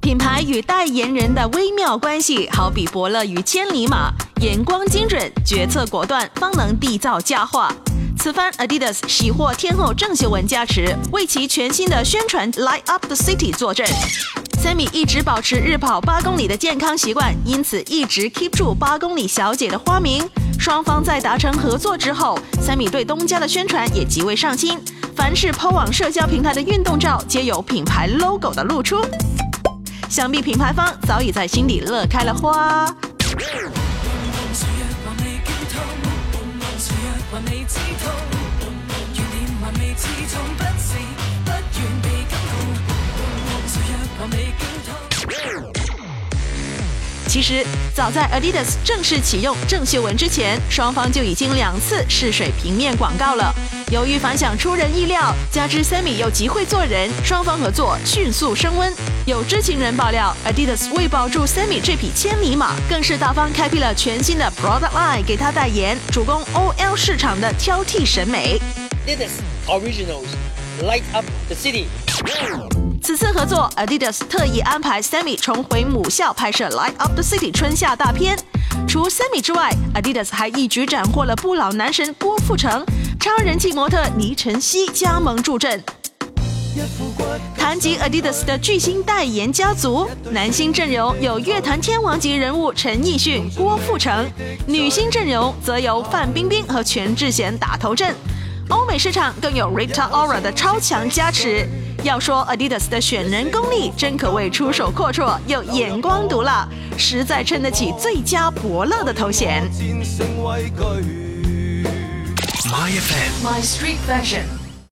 品牌与代言人的微妙关系，好比伯乐与千里马，眼光精准，决策果断，方能缔造佳话。此番 Adidas 喜获天后郑秀文加持，为其全新的宣传 Light Up the City 坐镇。Sammy 一直保持日跑八公里的健康习惯，因此一直 keep 住八公里小姐的花名。双方在达成合作之后，Sammy 对东家的宣传也极为上心，凡是抛往社交平台的运动照，皆有品牌 logo 的露出。想必品牌方早已在心底乐开了花。其实，早在 Adidas 正式启用郑秀文之前，双方就已经两次试水平面广告了。由于反响出人意料，加之 Sammy 又极会做人，双方合作迅速升温。有知情人爆料，Adidas 为保住 Sammy 这匹千里马，更是大方开辟了全新的 product line 给他代言，主攻 OL 市场的挑剔审美。Adidas Originals Light Up the City。此次合作，Adidas 特意安排 Sammy 重回母校拍摄《Light Up the City》春夏大片。除 Sammy 之外，Adidas 还一举斩获了不老男神郭富城、超人气模特倪晨曦加盟助阵。谈及 Adidas 的巨星代言家族，男星阵容有乐坛天王级人物陈奕迅、郭富城，女星阵容则由范冰冰和全智贤打头阵。欧美市场更有 Rita Ora 的超强加持。要说 Adidas 的选人功力，真可谓出手阔绰又眼光毒辣，实在撑得起最佳伯乐的头衔。My FM My Street Fashion。